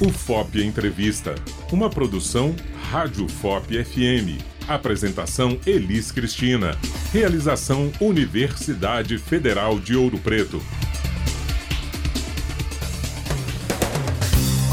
O FOP Entrevista, uma produção Rádio FOP FM. Apresentação Elis Cristina. Realização Universidade Federal de Ouro Preto.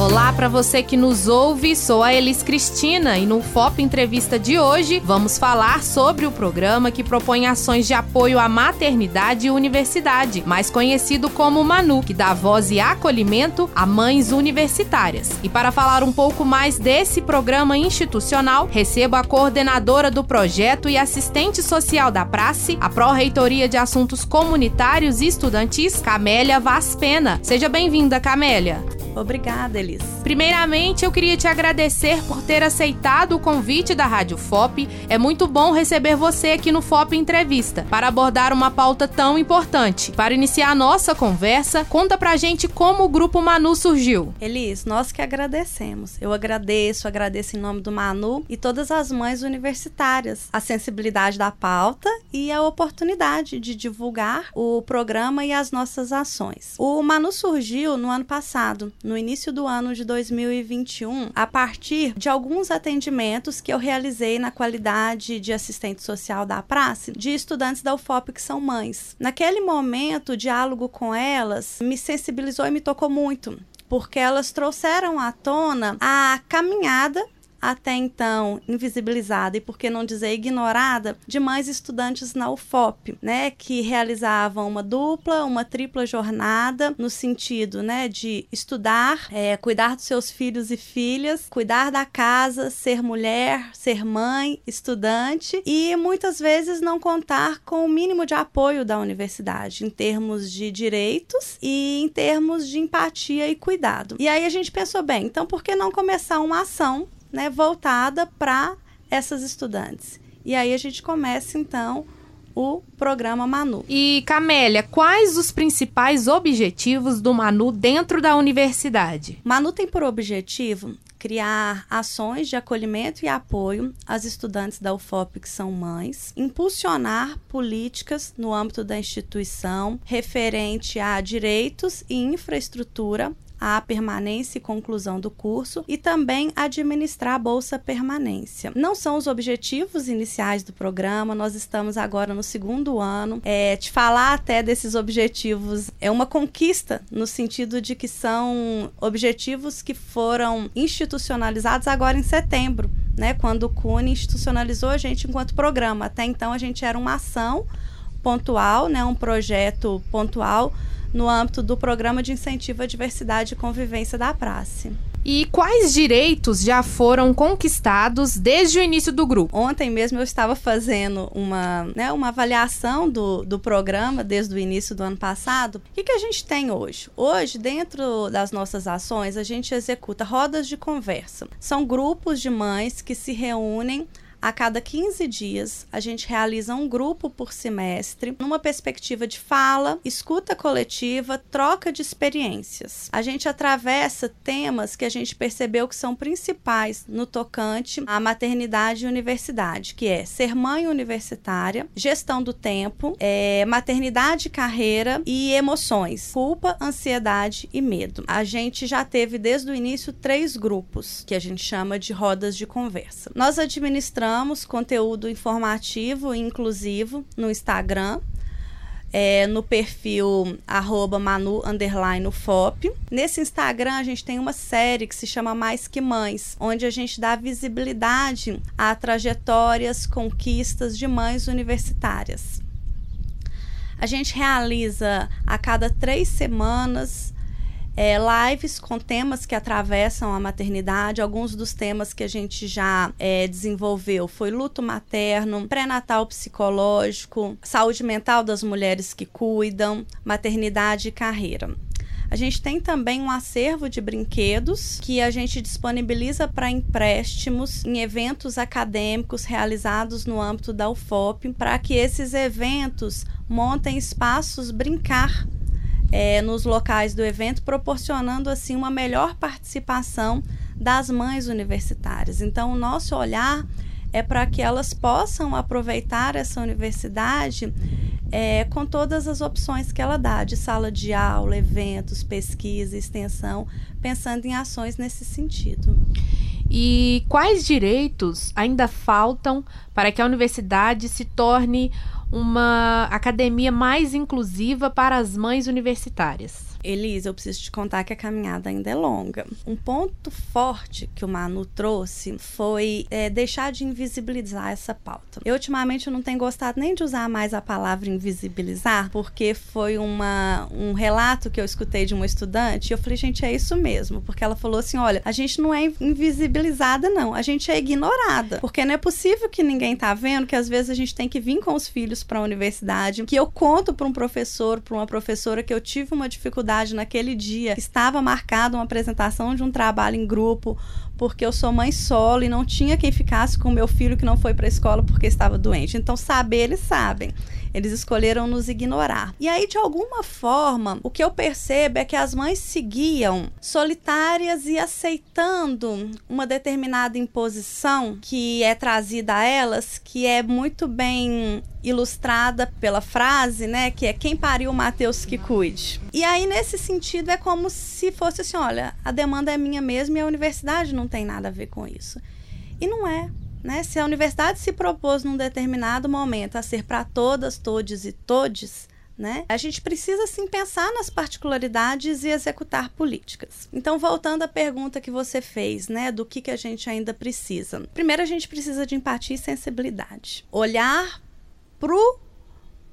Olá para você que nos ouve, sou a Elis Cristina e no FOP Entrevista de hoje vamos falar sobre o programa que propõe ações de apoio à maternidade e universidade, mais conhecido como Manu, que dá voz e acolhimento a mães universitárias. E para falar um pouco mais desse programa institucional, recebo a coordenadora do projeto e assistente social da Prace, a Pró-Reitoria de Assuntos Comunitários e Estudantis, Camélia Vaz Pena. Seja bem-vinda, Camélia. Obrigada, Elis. Primeiramente, eu queria te agradecer por ter aceitado o convite da Rádio FOP. É muito bom receber você aqui no FOP Entrevista para abordar uma pauta tão importante. Para iniciar a nossa conversa, conta pra gente como o Grupo Manu surgiu. Elis, nós que agradecemos. Eu agradeço, agradeço em nome do Manu e todas as mães universitárias a sensibilidade da pauta e a oportunidade de divulgar o programa e as nossas ações. O Manu surgiu no ano passado, no início do ano de 2021, a partir de alguns atendimentos que eu realizei na qualidade de assistente social da praça de estudantes da UFOP que são mães. Naquele momento, o diálogo com elas me sensibilizou e me tocou muito porque elas trouxeram à tona a caminhada até então invisibilizada e por que não dizer ignorada de mães estudantes na UFOP, né, que realizavam uma dupla, uma tripla jornada no sentido, né, de estudar, é, cuidar dos seus filhos e filhas, cuidar da casa, ser mulher, ser mãe, estudante e muitas vezes não contar com o mínimo de apoio da universidade em termos de direitos e em termos de empatia e cuidado. E aí a gente pensou bem, então por que não começar uma ação né, voltada para essas estudantes. E aí a gente começa então o programa Manu. E Camélia, quais os principais objetivos do Manu dentro da universidade? Manu tem por objetivo criar ações de acolhimento e apoio às estudantes da UFOP que são mães, impulsionar políticas no âmbito da instituição referente a direitos e infraestrutura a permanência e conclusão do curso e também administrar a bolsa permanência. Não são os objetivos iniciais do programa, nós estamos agora no segundo ano. É, te falar até desses objetivos é uma conquista no sentido de que são objetivos que foram institucionalizados agora em setembro. Né, quando o CUNE institucionalizou a gente enquanto programa. Até então a gente era uma ação pontual, né, um projeto pontual no âmbito do Programa de Incentivo à Diversidade e Convivência da Praça. E quais direitos já foram conquistados desde o início do grupo? Ontem mesmo eu estava fazendo uma, né, uma avaliação do, do programa desde o início do ano passado. O que, que a gente tem hoje? Hoje, dentro das nossas ações, a gente executa rodas de conversa. São grupos de mães que se reúnem a cada 15 dias, a gente realiza um grupo por semestre, numa perspectiva de fala, escuta coletiva, troca de experiências. A gente atravessa temas que a gente percebeu que são principais no tocante à maternidade e universidade, que é ser mãe universitária, gestão do tempo, é, maternidade, carreira e emoções, culpa, ansiedade e medo. A gente já teve desde o início três grupos que a gente chama de rodas de conversa. Nós administramos postamos conteúdo informativo e inclusivo no Instagram. É, no perfil arroba Manu Fop. Nesse Instagram a gente tem uma série que se chama Mais Que Mães, onde a gente dá visibilidade a trajetórias, conquistas de mães universitárias. A gente realiza a cada três semanas é, lives com temas que atravessam a maternidade. Alguns dos temas que a gente já é, desenvolveu foi luto materno, pré-natal psicológico, saúde mental das mulheres que cuidam, maternidade e carreira. A gente tem também um acervo de brinquedos que a gente disponibiliza para empréstimos em eventos acadêmicos realizados no âmbito da UFOP, para que esses eventos montem espaços brincar é, nos locais do evento, proporcionando assim uma melhor participação das mães universitárias. Então, o nosso olhar é para que elas possam aproveitar essa universidade é, com todas as opções que ela dá, de sala de aula, eventos, pesquisa, extensão, pensando em ações nesse sentido. E quais direitos ainda faltam para que a universidade se torne uma academia mais inclusiva para as mães universitárias? Elisa, eu preciso te contar que a caminhada ainda é longa. Um ponto forte que o Manu trouxe foi é, deixar de invisibilizar essa pauta. Eu, ultimamente, não tenho gostado nem de usar mais a palavra invisibilizar, porque foi uma, um relato que eu escutei de uma estudante e eu falei, gente, é isso mesmo. Porque ela falou assim: olha, a gente não é invisibilizada, não, a gente é ignorada. Porque não é possível que ninguém tá vendo que às vezes a gente tem que vir com os filhos para a universidade, que eu conto para um professor, para uma professora que eu tive uma dificuldade naquele dia estava marcada uma apresentação de um trabalho em grupo, porque eu sou mãe solo e não tinha quem ficasse com o meu filho que não foi para a escola porque estava doente. Então, saber, eles sabem. Eles escolheram nos ignorar. E aí, de alguma forma, o que eu percebo é que as mães seguiam solitárias e aceitando uma determinada imposição que é trazida a elas, que é muito bem ilustrada pela frase, né, que é quem pariu Mateus que cuide. E aí nesse sentido é como se fosse assim, olha, a demanda é minha mesmo e a universidade não tem nada a ver com isso. E não é. Né? Se a universidade se propôs num determinado momento a ser para todas, todes e todes, né? A gente precisa sim pensar nas particularidades e executar políticas. Então, voltando à pergunta que você fez, né, do que, que a gente ainda precisa. Primeiro, a gente precisa de empatia e sensibilidade. Olhar para o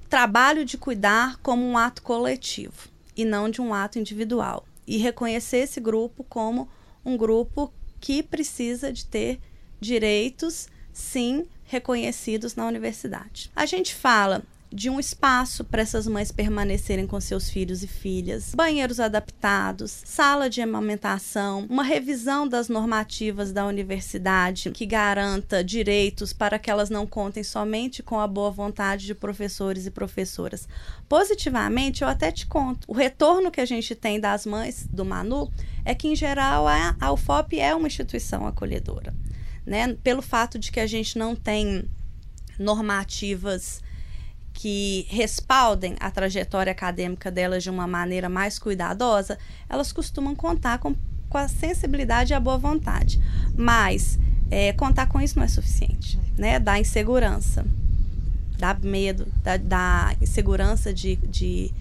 trabalho de cuidar como um ato coletivo e não de um ato individual. E reconhecer esse grupo como um grupo que precisa de ter direitos, sim, reconhecidos na universidade. A gente fala de um espaço para essas mães permanecerem com seus filhos e filhas, banheiros adaptados, sala de amamentação, uma revisão das normativas da universidade que garanta direitos para que elas não contem somente com a boa vontade de professores e professoras. Positivamente, eu até te conto, o retorno que a gente tem das mães do Manu é que, em geral, a, UFOP é uma instituição acolhedora né? Pelo fato de que a gente não tem normativas que respaldem a trajetória acadêmica delas de uma maneira mais cuidadosa, elas costumam contar com, com a sensibilidade e a boa vontade. Mas é, contar com isso não é suficiente, né? Dá insegurança, dá medo, dá, dá insegurança de, de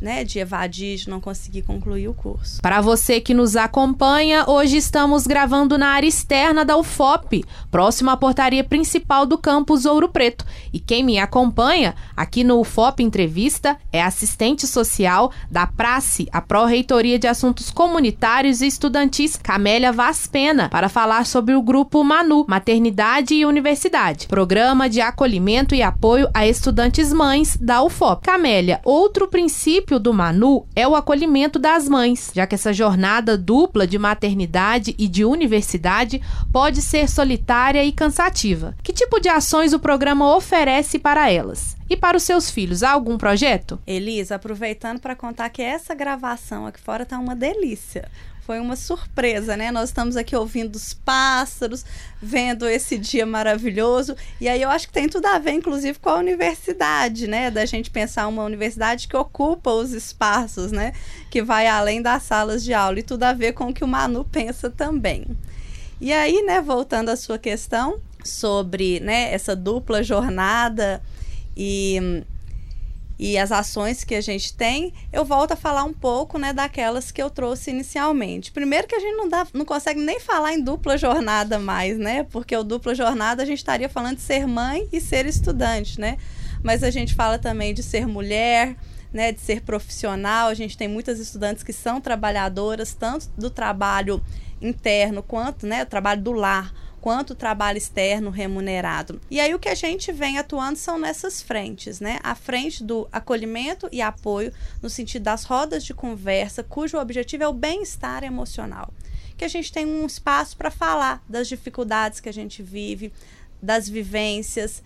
né, de evadir, de não conseguir concluir o curso. Para você que nos acompanha, hoje estamos gravando na área externa da UFOP, próximo à portaria principal do campus Ouro Preto. E quem me acompanha aqui no UFOP Entrevista é assistente social da Prace, a Pró-Reitoria de Assuntos Comunitários e Estudantis, Camélia Vaz Pena, para falar sobre o grupo Manu, Maternidade e Universidade, programa de acolhimento e apoio a estudantes mães da UFOP. Camélia, outro princípio princípio do Manu é o acolhimento das mães, já que essa jornada dupla de maternidade e de universidade pode ser solitária e cansativa. Que tipo de ações o programa oferece para elas? E para os seus filhos, há algum projeto? Elisa, aproveitando para contar que essa gravação aqui fora tá uma delícia foi uma surpresa, né? Nós estamos aqui ouvindo os pássaros, vendo esse dia maravilhoso. E aí eu acho que tem tudo a ver, inclusive, com a universidade, né? Da gente pensar uma universidade que ocupa os espaços, né? Que vai além das salas de aula. E tudo a ver com o que o Manu pensa também. E aí, né, voltando à sua questão sobre né, essa dupla jornada e e as ações que a gente tem, eu volto a falar um pouco, né, daquelas que eu trouxe inicialmente. Primeiro que a gente não dá, não consegue nem falar em dupla jornada mais, né? Porque o dupla jornada a gente estaria falando de ser mãe e ser estudante, né? Mas a gente fala também de ser mulher, né, de ser profissional. A gente tem muitas estudantes que são trabalhadoras tanto do trabalho interno quanto, né, o trabalho do lar quanto trabalho externo remunerado. E aí o que a gente vem atuando são nessas frentes, né? A frente do acolhimento e apoio no sentido das rodas de conversa, cujo objetivo é o bem-estar emocional. Que a gente tem um espaço para falar das dificuldades que a gente vive, das vivências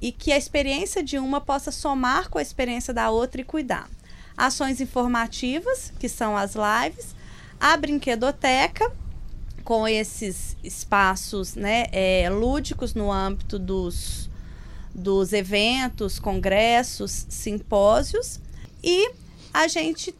e que a experiência de uma possa somar com a experiência da outra e cuidar. Ações informativas, que são as lives, a brinquedoteca, com esses espaços né, é, lúdicos no âmbito dos, dos eventos, congressos, simpósios e a gente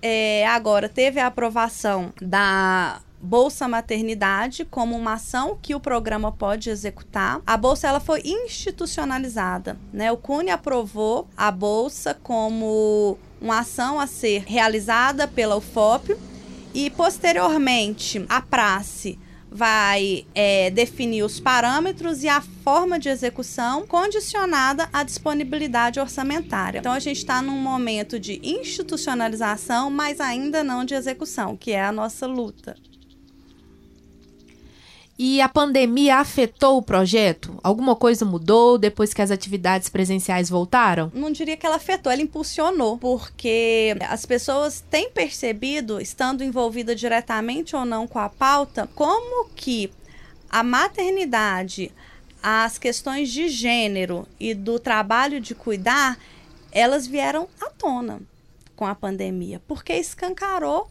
é, agora teve a aprovação da Bolsa Maternidade como uma ação que o programa pode executar. A bolsa ela foi institucionalizada, né? O CUNE aprovou a bolsa como uma ação a ser realizada pela UFOP e posteriormente a praxe vai é, definir os parâmetros e a forma de execução condicionada à disponibilidade orçamentária. Então a gente está num momento de institucionalização, mas ainda não de execução, que é a nossa luta. E a pandemia afetou o projeto? Alguma coisa mudou depois que as atividades presenciais voltaram? Não diria que ela afetou, ela impulsionou, porque as pessoas têm percebido, estando envolvidas diretamente ou não com a pauta, como que a maternidade, as questões de gênero e do trabalho de cuidar, elas vieram à tona com a pandemia, porque escancarou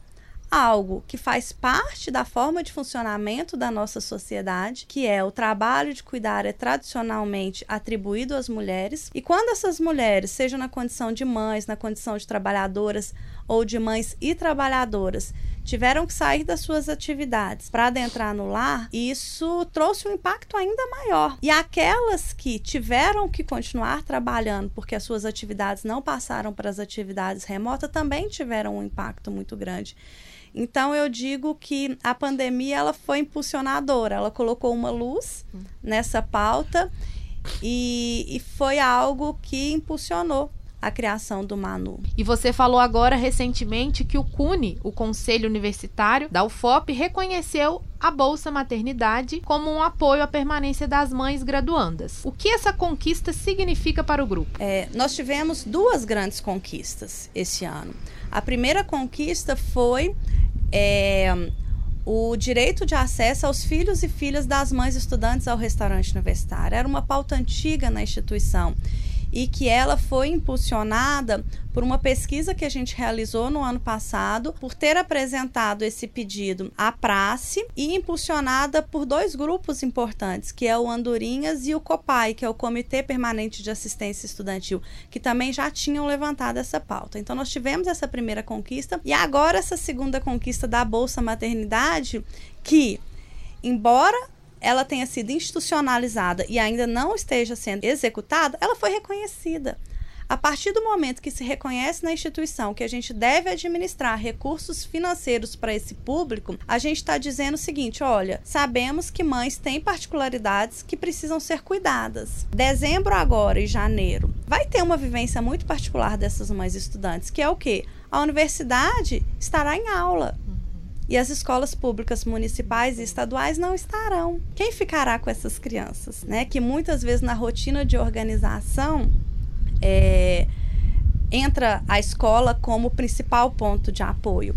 algo que faz parte da forma de funcionamento da nossa sociedade, que é o trabalho de cuidar é tradicionalmente atribuído às mulheres, e quando essas mulheres, sejam na condição de mães, na condição de trabalhadoras ou de mães e trabalhadoras, tiveram que sair das suas atividades para adentrar no lar, isso trouxe um impacto ainda maior. E aquelas que tiveram que continuar trabalhando porque as suas atividades não passaram para as atividades remotas também tiveram um impacto muito grande. Então eu digo que a pandemia ela foi impulsionadora, ela colocou uma luz nessa pauta e, e foi algo que impulsionou a criação do Manu. E você falou agora recentemente que o CUNE, o Conselho Universitário da UFOP, reconheceu a Bolsa Maternidade como um apoio à permanência das mães graduandas. O que essa conquista significa para o grupo? É, nós tivemos duas grandes conquistas esse ano. A primeira conquista foi é, o direito de acesso aos filhos e filhas das mães estudantes ao restaurante universitário. Era uma pauta antiga na instituição e que ela foi impulsionada por uma pesquisa que a gente realizou no ano passado, por ter apresentado esse pedido à praxe e impulsionada por dois grupos importantes, que é o Andorinhas e o COPAI, que é o Comitê Permanente de Assistência Estudantil, que também já tinham levantado essa pauta. Então nós tivemos essa primeira conquista e agora essa segunda conquista da Bolsa Maternidade, que embora ela tenha sido institucionalizada e ainda não esteja sendo executada, ela foi reconhecida. A partir do momento que se reconhece na instituição que a gente deve administrar recursos financeiros para esse público, a gente está dizendo o seguinte: olha, sabemos que mães têm particularidades que precisam ser cuidadas. Dezembro agora e janeiro vai ter uma vivência muito particular dessas mães estudantes, que é o quê? A universidade estará em aula e as escolas públicas municipais e estaduais não estarão. Quem ficará com essas crianças, né? Que muitas vezes na rotina de organização é, entra a escola como principal ponto de apoio.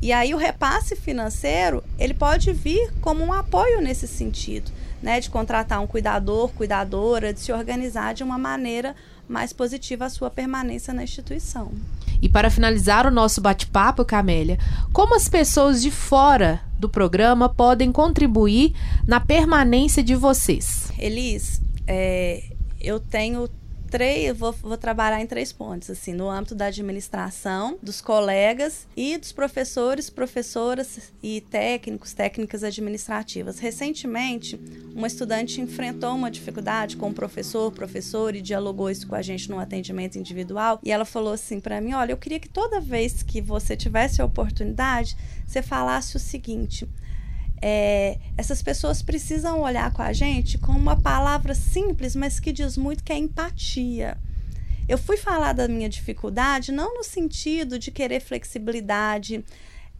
E aí o repasse financeiro ele pode vir como um apoio nesse sentido, né? De contratar um cuidador, cuidadora, de se organizar de uma maneira mais positiva a sua permanência na instituição. E para finalizar o nosso bate-papo, Camélia, como as pessoas de fora do programa podem contribuir na permanência de vocês? Elis, é, eu tenho três, vou, vou trabalhar em três pontos, assim, no âmbito da administração, dos colegas e dos professores, professoras e técnicos, técnicas administrativas. Recentemente, uma estudante enfrentou uma dificuldade com o professor, professor e dialogou isso com a gente no atendimento individual e ela falou assim para mim, olha, eu queria que toda vez que você tivesse a oportunidade, você falasse o seguinte: é, essas pessoas precisam olhar com a gente com uma palavra simples, mas que diz muito, que é empatia. Eu fui falar da minha dificuldade não no sentido de querer flexibilidade,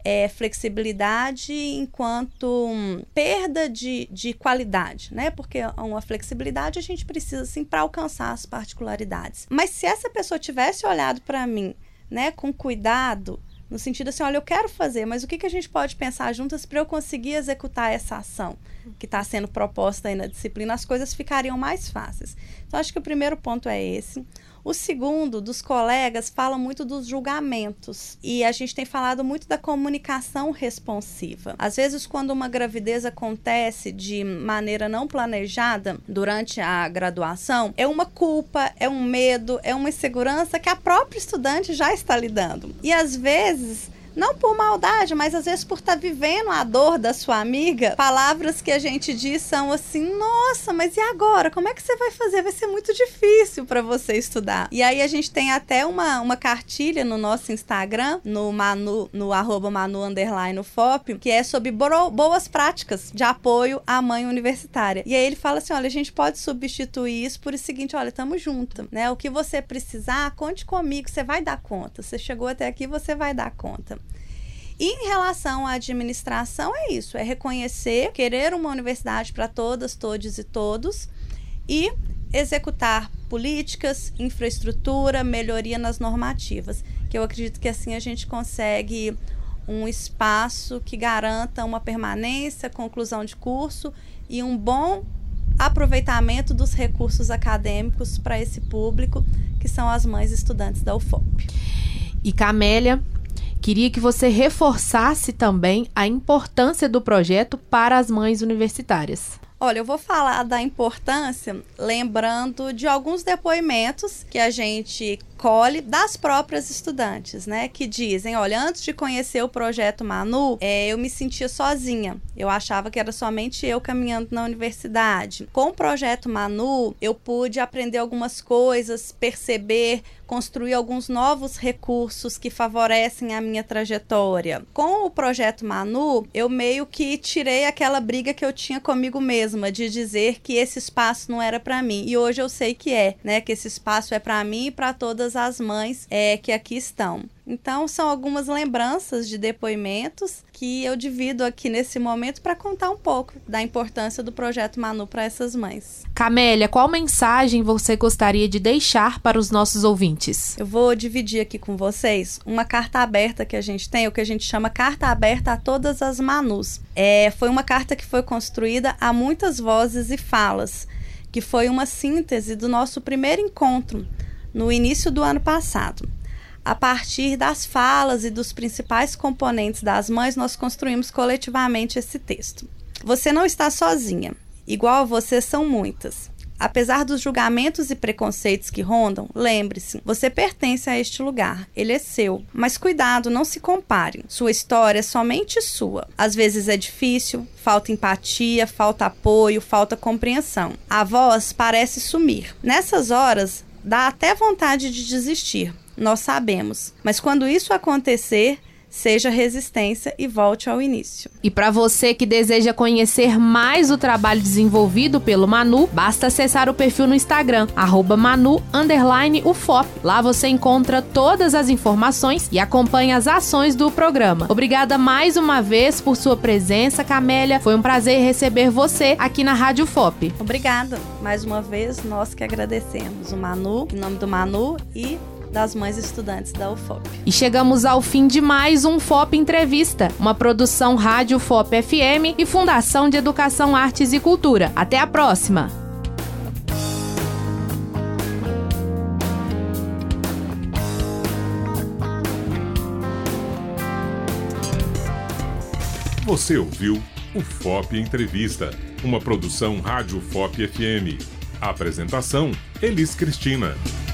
é, flexibilidade enquanto hum, perda de, de qualidade, né? Porque uma flexibilidade a gente precisa sim para alcançar as particularidades. Mas se essa pessoa tivesse olhado para mim, né, com cuidado, no sentido assim, olha, eu quero fazer, mas o que, que a gente pode pensar juntas para eu conseguir executar essa ação que está sendo proposta aí na disciplina? As coisas ficariam mais fáceis. Então, acho que o primeiro ponto é esse. O segundo, dos colegas, fala muito dos julgamentos. E a gente tem falado muito da comunicação responsiva. Às vezes, quando uma gravidez acontece de maneira não planejada durante a graduação, é uma culpa, é um medo, é uma insegurança que a própria estudante já está lidando. E às vezes não por maldade, mas às vezes por estar tá vivendo a dor da sua amiga, palavras que a gente diz são assim: nossa, mas e agora? Como é que você vai fazer? Vai ser muito difícil para você estudar. E aí a gente tem até uma, uma cartilha no nosso Instagram, no Manu, no arroba Manu underline FOP, que é sobre boas práticas de apoio à mãe universitária. E aí ele fala assim: olha, a gente pode substituir isso por o seguinte: olha, estamos juntos, né? O que você precisar, conte comigo, você vai dar conta. Você chegou até aqui, você vai dar conta. E em relação à administração, é isso: é reconhecer, querer uma universidade para todas, todos e todos, e executar políticas, infraestrutura, melhoria nas normativas. Que eu acredito que assim a gente consegue um espaço que garanta uma permanência, conclusão de curso e um bom aproveitamento dos recursos acadêmicos para esse público, que são as mães estudantes da UFOP. E Camélia, Queria que você reforçasse também a importância do projeto para as mães universitárias. Olha, eu vou falar da importância lembrando de alguns depoimentos que a gente colhe das próprias estudantes, né? Que dizem: olha, antes de conhecer o projeto Manu, é, eu me sentia sozinha. Eu achava que era somente eu caminhando na universidade. Com o projeto Manu, eu pude aprender algumas coisas, perceber, construir alguns novos recursos que favorecem a minha trajetória. Com o projeto Manu, eu meio que tirei aquela briga que eu tinha comigo mesma de dizer que esse espaço não era para mim. E hoje eu sei que é, né? Que esse espaço é para mim e para todas todas as mães é, que aqui estão. Então, são algumas lembranças de depoimentos que eu divido aqui nesse momento para contar um pouco da importância do projeto Manu para essas mães. Camélia, qual mensagem você gostaria de deixar para os nossos ouvintes? Eu vou dividir aqui com vocês uma carta aberta que a gente tem, o que a gente chama carta aberta a todas as Manus. É, foi uma carta que foi construída a muitas vozes e falas, que foi uma síntese do nosso primeiro encontro no início do ano passado. A partir das falas e dos principais componentes das mães, nós construímos coletivamente esse texto. Você não está sozinha. Igual a você são muitas. Apesar dos julgamentos e preconceitos que rondam, lembre-se, você pertence a este lugar, ele é seu. Mas cuidado, não se compare. Sua história é somente sua. Às vezes é difícil, falta empatia, falta apoio, falta compreensão. A voz parece sumir. Nessas horas, dá até vontade de desistir, nós sabemos. Mas quando isso acontecer, seja resistência e volte ao início. E para você que deseja conhecer mais o trabalho desenvolvido pelo Manu, basta acessar o perfil no Instagram, manu_ufop. Lá você encontra todas as informações e acompanha as ações do programa. Obrigada mais uma vez por sua presença, Camélia. Foi um prazer receber você aqui na Rádio FOP. Obrigada. Mais uma vez, nós que agradecemos o Manu, em nome do Manu e das mães estudantes da UFOP. E chegamos ao fim de mais um FOP Entrevista, uma produção Rádio FOP FM e Fundação de Educação, Artes e Cultura. Até a próxima! Você ouviu o FOP Entrevista, uma produção Rádio FOP FM. Apresentação: Elis Cristina.